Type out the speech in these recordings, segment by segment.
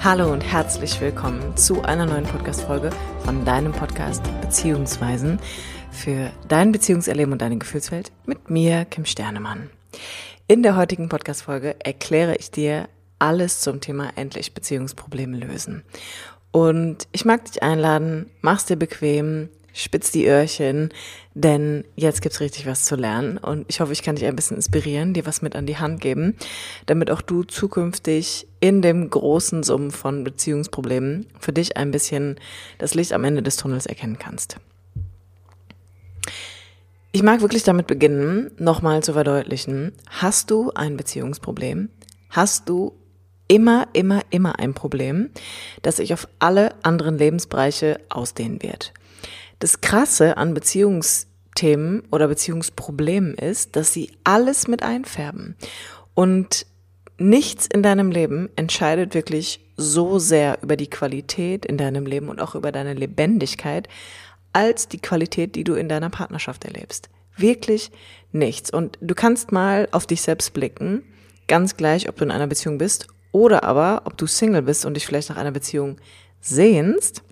Hallo und herzlich willkommen zu einer neuen Podcast-Folge von deinem Podcast Beziehungsweisen für dein Beziehungserleben und deine Gefühlswelt mit mir, Kim Sternemann. In der heutigen Podcast-Folge erkläre ich dir alles zum Thema endlich Beziehungsprobleme lösen. Und ich mag dich einladen, mach's dir bequem, spitz die Öhrchen, denn jetzt gibt's richtig was zu lernen und ich hoffe, ich kann dich ein bisschen inspirieren, dir was mit an die Hand geben, damit auch du zukünftig in dem großen Summen von Beziehungsproblemen für dich ein bisschen das Licht am Ende des Tunnels erkennen kannst. Ich mag wirklich damit beginnen, nochmal zu verdeutlichen, hast du ein Beziehungsproblem? Hast du immer, immer, immer ein Problem, das sich auf alle anderen Lebensbereiche ausdehnen wird? Das Krasse an Beziehungsthemen oder Beziehungsproblemen ist, dass sie alles mit einfärben. Und nichts in deinem Leben entscheidet wirklich so sehr über die Qualität in deinem Leben und auch über deine Lebendigkeit, als die Qualität, die du in deiner Partnerschaft erlebst. Wirklich nichts. Und du kannst mal auf dich selbst blicken, ganz gleich, ob du in einer Beziehung bist oder aber, ob du Single bist und dich vielleicht nach einer Beziehung sehnst.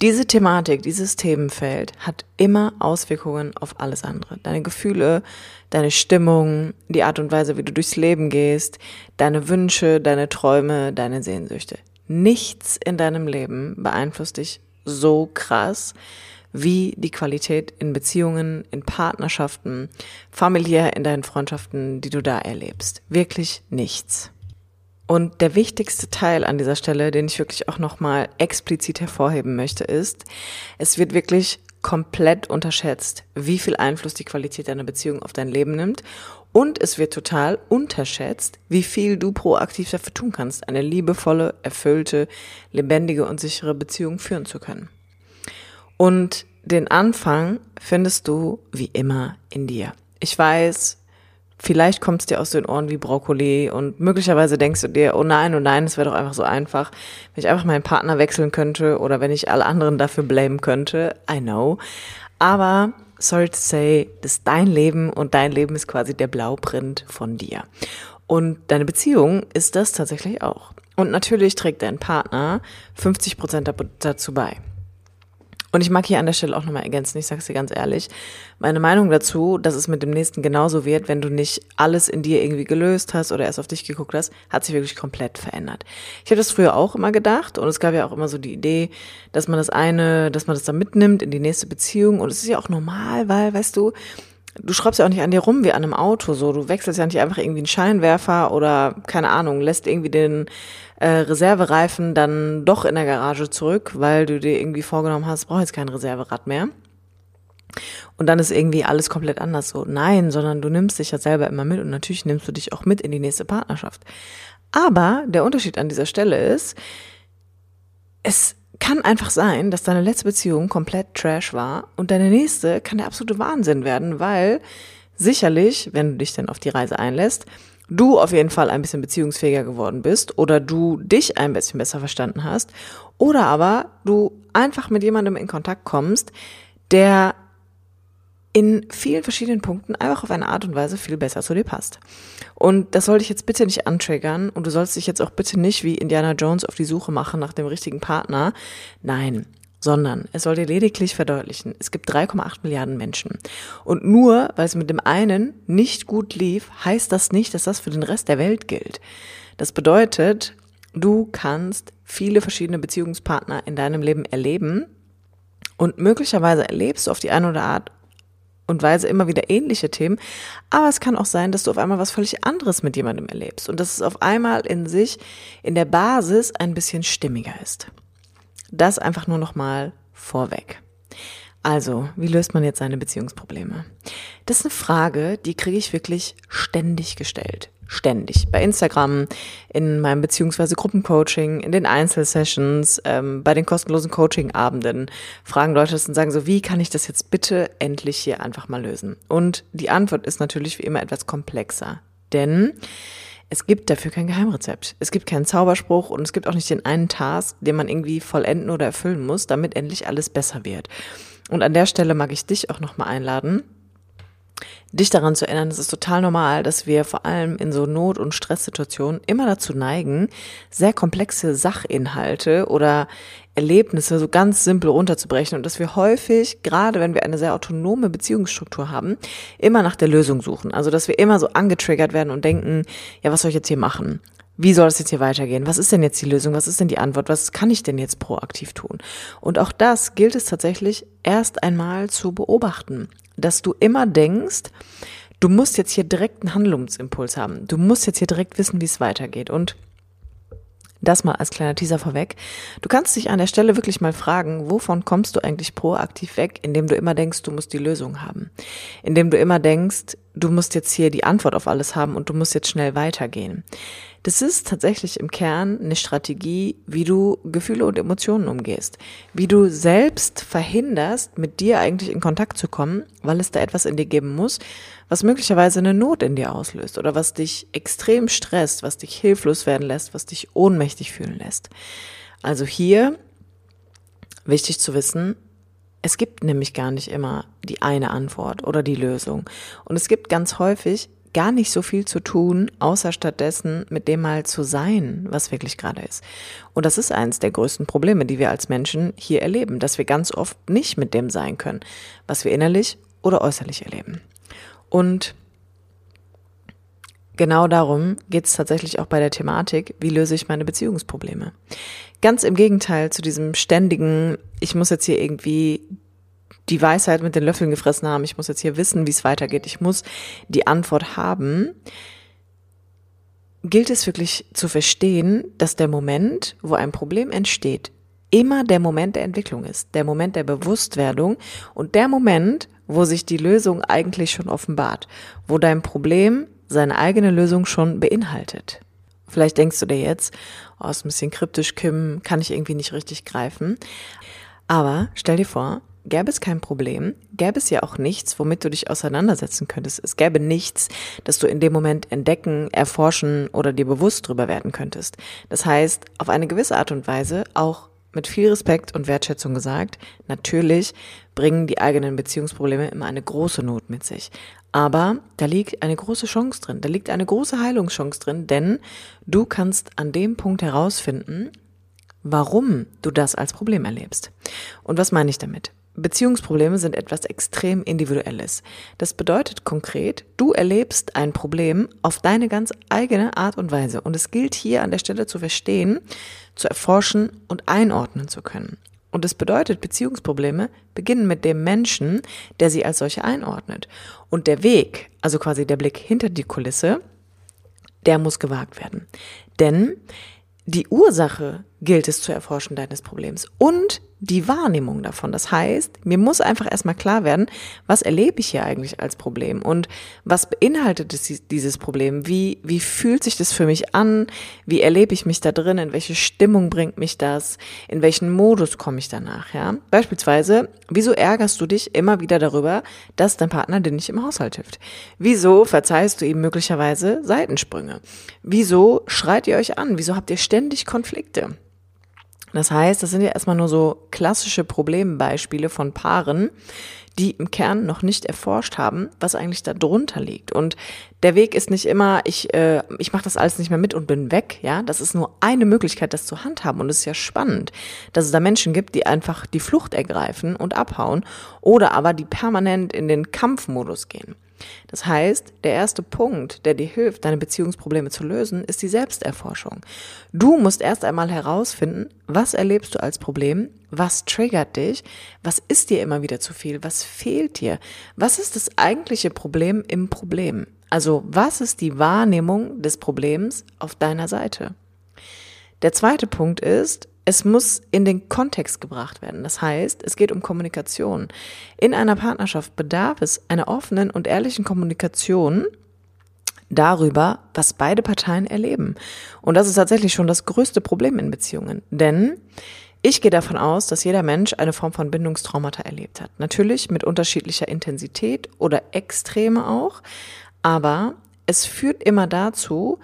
Diese Thematik, dieses Themenfeld hat immer Auswirkungen auf alles andere. Deine Gefühle, deine Stimmung, die Art und Weise, wie du durchs Leben gehst, deine Wünsche, deine Träume, deine Sehnsüchte. Nichts in deinem Leben beeinflusst dich so krass wie die Qualität in Beziehungen, in Partnerschaften, familiär in deinen Freundschaften, die du da erlebst. Wirklich nichts. Und der wichtigste Teil an dieser Stelle, den ich wirklich auch nochmal explizit hervorheben möchte, ist, es wird wirklich komplett unterschätzt, wie viel Einfluss die Qualität deiner Beziehung auf dein Leben nimmt. Und es wird total unterschätzt, wie viel du proaktiv dafür tun kannst, eine liebevolle, erfüllte, lebendige und sichere Beziehung führen zu können. Und den Anfang findest du wie immer in dir. Ich weiß, Vielleicht kommt es dir aus den Ohren wie Brokkoli und möglicherweise denkst du dir, oh nein, oh nein, es wäre doch einfach so einfach, wenn ich einfach meinen Partner wechseln könnte oder wenn ich alle anderen dafür blamen könnte. I know. Aber sorry to say, das ist dein Leben und dein Leben ist quasi der Blauprint von dir. Und deine Beziehung ist das tatsächlich auch. Und natürlich trägt dein Partner 50 Prozent dazu bei. Und ich mag hier an der Stelle auch nochmal ergänzen, ich sage es dir ganz ehrlich, meine Meinung dazu, dass es mit dem nächsten genauso wird, wenn du nicht alles in dir irgendwie gelöst hast oder erst auf dich geguckt hast, hat sich wirklich komplett verändert. Ich habe das früher auch immer gedacht und es gab ja auch immer so die Idee, dass man das eine, dass man das dann mitnimmt in die nächste Beziehung und es ist ja auch normal, weil, weißt du, du schraubst ja auch nicht an dir rum wie an einem Auto, so. Du wechselst ja nicht einfach irgendwie einen Scheinwerfer oder, keine Ahnung, lässt irgendwie den äh, Reservereifen dann doch in der Garage zurück, weil du dir irgendwie vorgenommen hast, brauch jetzt kein Reserverad mehr. Und dann ist irgendwie alles komplett anders so. Nein, sondern du nimmst dich ja selber immer mit und natürlich nimmst du dich auch mit in die nächste Partnerschaft. Aber der Unterschied an dieser Stelle ist, es kann einfach sein, dass deine letzte Beziehung komplett Trash war und deine nächste kann der absolute Wahnsinn werden, weil sicherlich, wenn du dich dann auf die Reise einlässt, du auf jeden Fall ein bisschen beziehungsfähiger geworden bist oder du dich ein bisschen besser verstanden hast oder aber du einfach mit jemandem in Kontakt kommst, der in vielen verschiedenen Punkten einfach auf eine Art und Weise viel besser zu dir passt. Und das soll dich jetzt bitte nicht antriggern und du sollst dich jetzt auch bitte nicht wie Indiana Jones auf die Suche machen nach dem richtigen Partner. Nein, sondern es soll dir lediglich verdeutlichen, es gibt 3,8 Milliarden Menschen. Und nur weil es mit dem einen nicht gut lief, heißt das nicht, dass das für den Rest der Welt gilt. Das bedeutet, du kannst viele verschiedene Beziehungspartner in deinem Leben erleben und möglicherweise erlebst du auf die eine oder Art und Weise immer wieder ähnliche Themen, aber es kann auch sein, dass du auf einmal was völlig anderes mit jemandem erlebst und dass es auf einmal in sich in der Basis ein bisschen stimmiger ist. Das einfach nur noch mal vorweg. Also, wie löst man jetzt seine Beziehungsprobleme? Das ist eine Frage, die kriege ich wirklich ständig gestellt. Ständig. Bei Instagram, in meinem beziehungsweise Gruppencoaching, in den Einzelsessions, ähm, bei den kostenlosen Coachingabenden fragen Leute das und sagen so, wie kann ich das jetzt bitte endlich hier einfach mal lösen? Und die Antwort ist natürlich wie immer etwas komplexer. Denn es gibt dafür kein Geheimrezept. Es gibt keinen Zauberspruch und es gibt auch nicht den einen Task, den man irgendwie vollenden oder erfüllen muss, damit endlich alles besser wird. Und an der Stelle mag ich dich auch nochmal einladen, dich daran zu erinnern, es ist total normal, dass wir vor allem in so Not- und Stresssituationen immer dazu neigen, sehr komplexe Sachinhalte oder Erlebnisse so ganz simpel runterzubrechen und dass wir häufig, gerade wenn wir eine sehr autonome Beziehungsstruktur haben, immer nach der Lösung suchen. Also dass wir immer so angetriggert werden und denken, ja, was soll ich jetzt hier machen? Wie soll es jetzt hier weitergehen? Was ist denn jetzt die Lösung? Was ist denn die Antwort? Was kann ich denn jetzt proaktiv tun? Und auch das gilt es tatsächlich erst einmal zu beobachten dass du immer denkst, du musst jetzt hier direkt einen Handlungsimpuls haben. Du musst jetzt hier direkt wissen, wie es weitergeht. Und das mal als kleiner Teaser vorweg. Du kannst dich an der Stelle wirklich mal fragen, wovon kommst du eigentlich proaktiv weg, indem du immer denkst, du musst die Lösung haben. Indem du immer denkst, du musst jetzt hier die Antwort auf alles haben und du musst jetzt schnell weitergehen. Das ist tatsächlich im Kern eine Strategie, wie du Gefühle und Emotionen umgehst. Wie du selbst verhinderst, mit dir eigentlich in Kontakt zu kommen, weil es da etwas in dir geben muss, was möglicherweise eine Not in dir auslöst oder was dich extrem stresst, was dich hilflos werden lässt, was dich ohnmächtig fühlen lässt. Also hier wichtig zu wissen, es gibt nämlich gar nicht immer die eine Antwort oder die Lösung. Und es gibt ganz häufig gar nicht so viel zu tun, außer stattdessen mit dem mal zu sein, was wirklich gerade ist. Und das ist eines der größten Probleme, die wir als Menschen hier erleben, dass wir ganz oft nicht mit dem sein können, was wir innerlich oder äußerlich erleben. Und genau darum geht es tatsächlich auch bei der Thematik, wie löse ich meine Beziehungsprobleme. Ganz im Gegenteil zu diesem ständigen, ich muss jetzt hier irgendwie die Weisheit mit den Löffeln gefressen haben, ich muss jetzt hier wissen, wie es weitergeht, ich muss die Antwort haben, gilt es wirklich zu verstehen, dass der Moment, wo ein Problem entsteht, immer der Moment der Entwicklung ist, der Moment der Bewusstwerdung und der Moment, wo sich die Lösung eigentlich schon offenbart, wo dein Problem seine eigene Lösung schon beinhaltet. Vielleicht denkst du dir jetzt, oh, ist ein bisschen kryptisch, Kim, kann ich irgendwie nicht richtig greifen. Aber stell dir vor, gäbe es kein Problem, gäbe es ja auch nichts, womit du dich auseinandersetzen könntest. Es gäbe nichts, das du in dem Moment entdecken, erforschen oder dir bewusst drüber werden könntest. Das heißt, auf eine gewisse Art und Weise auch mit viel Respekt und Wertschätzung gesagt, natürlich bringen die eigenen Beziehungsprobleme immer eine große Not mit sich. Aber da liegt eine große Chance drin, da liegt eine große Heilungschance drin, denn du kannst an dem Punkt herausfinden, warum du das als Problem erlebst. Und was meine ich damit? Beziehungsprobleme sind etwas extrem Individuelles. Das bedeutet konkret, du erlebst ein Problem auf deine ganz eigene Art und Weise. Und es gilt hier an der Stelle zu verstehen, zu erforschen und einordnen zu können. Und es bedeutet, Beziehungsprobleme beginnen mit dem Menschen, der sie als solche einordnet. Und der Weg, also quasi der Blick hinter die Kulisse, der muss gewagt werden. Denn die Ursache gilt es zu erforschen deines Problems und die Wahrnehmung davon. Das heißt, mir muss einfach erstmal klar werden, was erlebe ich hier eigentlich als Problem und was beinhaltet dieses Problem? Wie, wie fühlt sich das für mich an? Wie erlebe ich mich da drin? In welche Stimmung bringt mich das? In welchen Modus komme ich danach? Ja? Beispielsweise, wieso ärgerst du dich immer wieder darüber, dass dein Partner dir nicht im Haushalt hilft? Wieso verzeihst du ihm möglicherweise Seitensprünge? Wieso schreit ihr euch an? Wieso habt ihr ständig Konflikte? Das heißt, das sind ja erstmal nur so klassische Problembeispiele von Paaren, die im Kern noch nicht erforscht haben, was eigentlich da drunter liegt. Und der Weg ist nicht immer, ich, äh, ich mache das alles nicht mehr mit und bin weg. Ja, das ist nur eine Möglichkeit, das zu handhaben. Und es ist ja spannend, dass es da Menschen gibt, die einfach die Flucht ergreifen und abhauen oder aber die permanent in den Kampfmodus gehen. Das heißt, der erste Punkt, der dir hilft, deine Beziehungsprobleme zu lösen, ist die Selbsterforschung. Du musst erst einmal herausfinden, was erlebst du als Problem, was triggert dich, was ist dir immer wieder zu viel, was fehlt dir, was ist das eigentliche Problem im Problem. Also was ist die Wahrnehmung des Problems auf deiner Seite? Der zweite Punkt ist, es muss in den Kontext gebracht werden. Das heißt, es geht um Kommunikation. In einer Partnerschaft bedarf es einer offenen und ehrlichen Kommunikation darüber, was beide Parteien erleben. Und das ist tatsächlich schon das größte Problem in Beziehungen. Denn ich gehe davon aus, dass jeder Mensch eine Form von Bindungstraumata erlebt hat. Natürlich mit unterschiedlicher Intensität oder Extreme auch. Aber es führt immer dazu,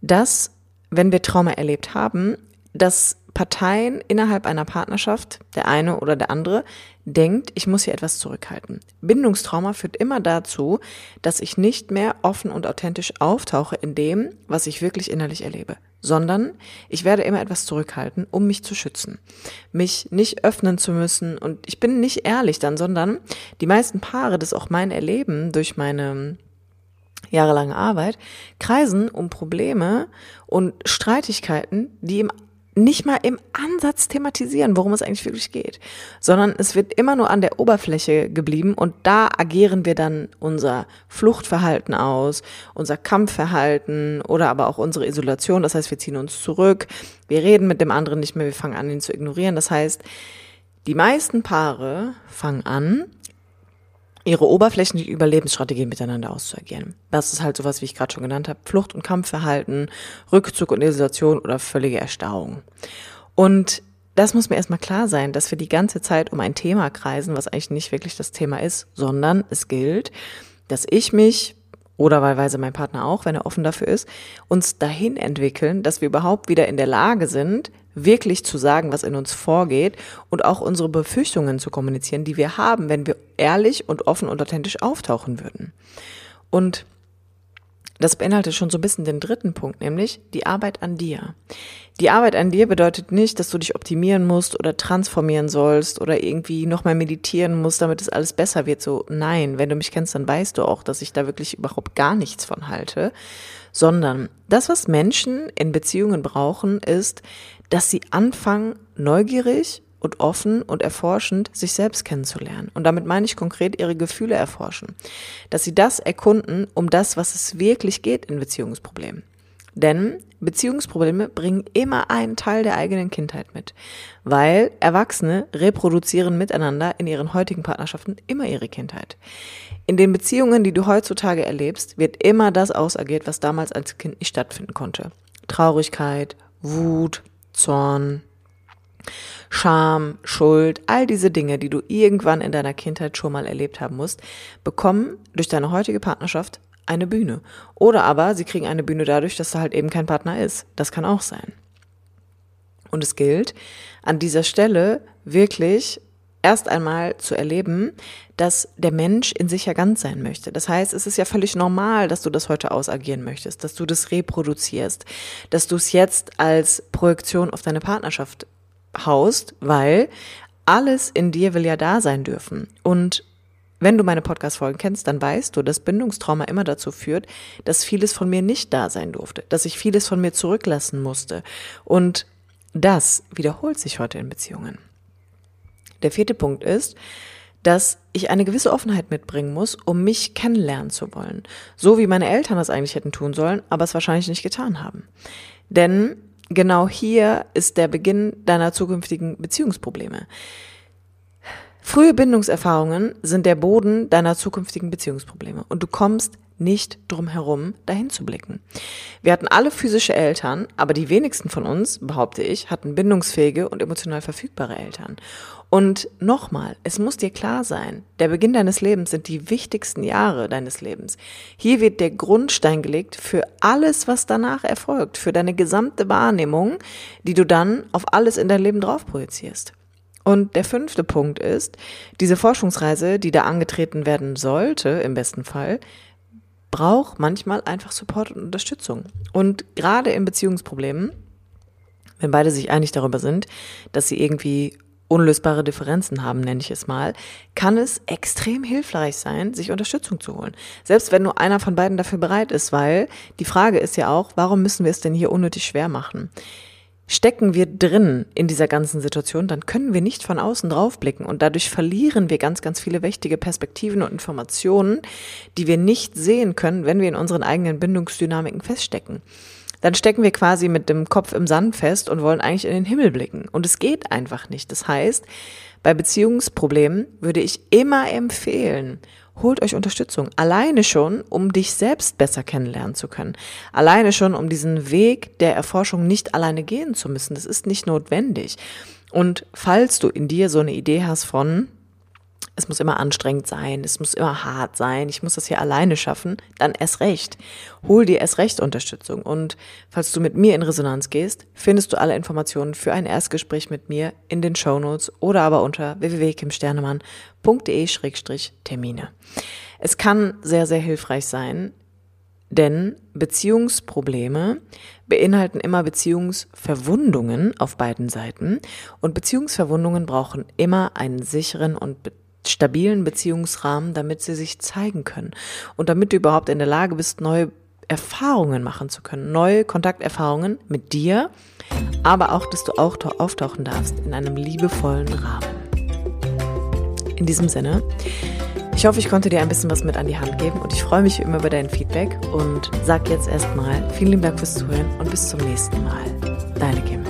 dass, wenn wir Trauma erlebt haben, das Parteien innerhalb einer Partnerschaft, der eine oder der andere, denkt, ich muss hier etwas zurückhalten. Bindungstrauma führt immer dazu, dass ich nicht mehr offen und authentisch auftauche in dem, was ich wirklich innerlich erlebe, sondern ich werde immer etwas zurückhalten, um mich zu schützen, mich nicht öffnen zu müssen und ich bin nicht ehrlich dann, sondern die meisten Paare, das auch mein Erleben durch meine jahrelange Arbeit, kreisen um Probleme und Streitigkeiten, die im nicht mal im Ansatz thematisieren, worum es eigentlich wirklich geht, sondern es wird immer nur an der Oberfläche geblieben und da agieren wir dann unser Fluchtverhalten aus, unser Kampfverhalten oder aber auch unsere Isolation. Das heißt, wir ziehen uns zurück, wir reden mit dem anderen nicht mehr, wir fangen an, ihn zu ignorieren. Das heißt, die meisten Paare fangen an, ihre oberflächlichen Überlebensstrategien miteinander auszuagieren. Das ist halt sowas, wie ich gerade schon genannt habe, Flucht- und Kampfverhalten, Rückzug und Isolation oder völlige Erstarrung. Und das muss mir erstmal klar sein, dass wir die ganze Zeit um ein Thema kreisen, was eigentlich nicht wirklich das Thema ist, sondern es gilt, dass ich mich oder wahlweise mein Partner auch, wenn er offen dafür ist, uns dahin entwickeln, dass wir überhaupt wieder in der Lage sind, wirklich zu sagen, was in uns vorgeht und auch unsere Befürchtungen zu kommunizieren, die wir haben, wenn wir ehrlich und offen und authentisch auftauchen würden. Und das beinhaltet schon so ein bisschen den dritten Punkt, nämlich die Arbeit an dir. Die Arbeit an dir bedeutet nicht, dass du dich optimieren musst oder transformieren sollst oder irgendwie nochmal meditieren musst, damit es alles besser wird. So, nein, wenn du mich kennst, dann weißt du auch, dass ich da wirklich überhaupt gar nichts von halte. Sondern das, was Menschen in Beziehungen brauchen, ist, dass sie anfangen, neugierig und offen und erforschend sich selbst kennenzulernen. Und damit meine ich konkret ihre Gefühle erforschen. Dass sie das erkunden, um das, was es wirklich geht in Beziehungsproblemen. Denn Beziehungsprobleme bringen immer einen Teil der eigenen Kindheit mit, weil Erwachsene reproduzieren miteinander in ihren heutigen Partnerschaften immer ihre Kindheit. In den Beziehungen, die du heutzutage erlebst, wird immer das ausagiert, was damals als Kind nicht stattfinden konnte. Traurigkeit, Wut, Zorn, Scham, Schuld, all diese Dinge, die du irgendwann in deiner Kindheit schon mal erlebt haben musst, bekommen durch deine heutige Partnerschaft eine Bühne. Oder aber sie kriegen eine Bühne dadurch, dass da halt eben kein Partner ist. Das kann auch sein. Und es gilt, an dieser Stelle wirklich erst einmal zu erleben, dass der Mensch in sich ja ganz sein möchte. Das heißt, es ist ja völlig normal, dass du das heute ausagieren möchtest, dass du das reproduzierst, dass du es jetzt als Projektion auf deine Partnerschaft haust, weil alles in dir will ja da sein dürfen. Und wenn du meine Podcast-Folgen kennst, dann weißt du, dass Bindungstrauma immer dazu führt, dass vieles von mir nicht da sein durfte, dass ich vieles von mir zurücklassen musste. Und das wiederholt sich heute in Beziehungen. Der vierte Punkt ist, dass ich eine gewisse Offenheit mitbringen muss, um mich kennenlernen zu wollen. So wie meine Eltern das eigentlich hätten tun sollen, aber es wahrscheinlich nicht getan haben. Denn genau hier ist der Beginn deiner zukünftigen Beziehungsprobleme. Frühe Bindungserfahrungen sind der Boden deiner zukünftigen Beziehungsprobleme und du kommst nicht drum herum, dahin zu blicken. Wir hatten alle physische Eltern, aber die wenigsten von uns, behaupte ich, hatten bindungsfähige und emotional verfügbare Eltern. Und nochmal, es muss dir klar sein, der Beginn deines Lebens sind die wichtigsten Jahre deines Lebens. Hier wird der Grundstein gelegt für alles, was danach erfolgt, für deine gesamte Wahrnehmung, die du dann auf alles in dein Leben drauf projizierst. Und der fünfte Punkt ist, diese Forschungsreise, die da angetreten werden sollte, im besten Fall, braucht manchmal einfach Support und Unterstützung. Und gerade in Beziehungsproblemen, wenn beide sich einig darüber sind, dass sie irgendwie unlösbare Differenzen haben, nenne ich es mal, kann es extrem hilfreich sein, sich Unterstützung zu holen. Selbst wenn nur einer von beiden dafür bereit ist, weil die Frage ist ja auch, warum müssen wir es denn hier unnötig schwer machen? Stecken wir drin in dieser ganzen Situation, dann können wir nicht von außen draufblicken und dadurch verlieren wir ganz, ganz viele wichtige Perspektiven und Informationen, die wir nicht sehen können, wenn wir in unseren eigenen Bindungsdynamiken feststecken dann stecken wir quasi mit dem Kopf im Sand fest und wollen eigentlich in den Himmel blicken. Und es geht einfach nicht. Das heißt, bei Beziehungsproblemen würde ich immer empfehlen, holt euch Unterstützung. Alleine schon, um dich selbst besser kennenlernen zu können. Alleine schon, um diesen Weg der Erforschung nicht alleine gehen zu müssen. Das ist nicht notwendig. Und falls du in dir so eine Idee hast von, es muss immer anstrengend sein, es muss immer hart sein, ich muss das hier alleine schaffen, dann erst recht. Hol dir erst recht Unterstützung. Und falls du mit mir in Resonanz gehst, findest du alle Informationen für ein Erstgespräch mit mir in den Shownotes oder aber unter www.kimsternemann.de-termine. Es kann sehr, sehr hilfreich sein, denn Beziehungsprobleme beinhalten immer Beziehungsverwundungen auf beiden Seiten und Beziehungsverwundungen brauchen immer einen sicheren und stabilen Beziehungsrahmen, damit sie sich zeigen können und damit du überhaupt in der Lage bist, neue Erfahrungen machen zu können, neue Kontakterfahrungen mit dir, aber auch, dass du auch auftauchen darfst in einem liebevollen Rahmen. In diesem Sinne, ich hoffe, ich konnte dir ein bisschen was mit an die Hand geben und ich freue mich immer über dein Feedback und sag jetzt erstmal vielen Dank fürs Zuhören und bis zum nächsten Mal. Deine Kim.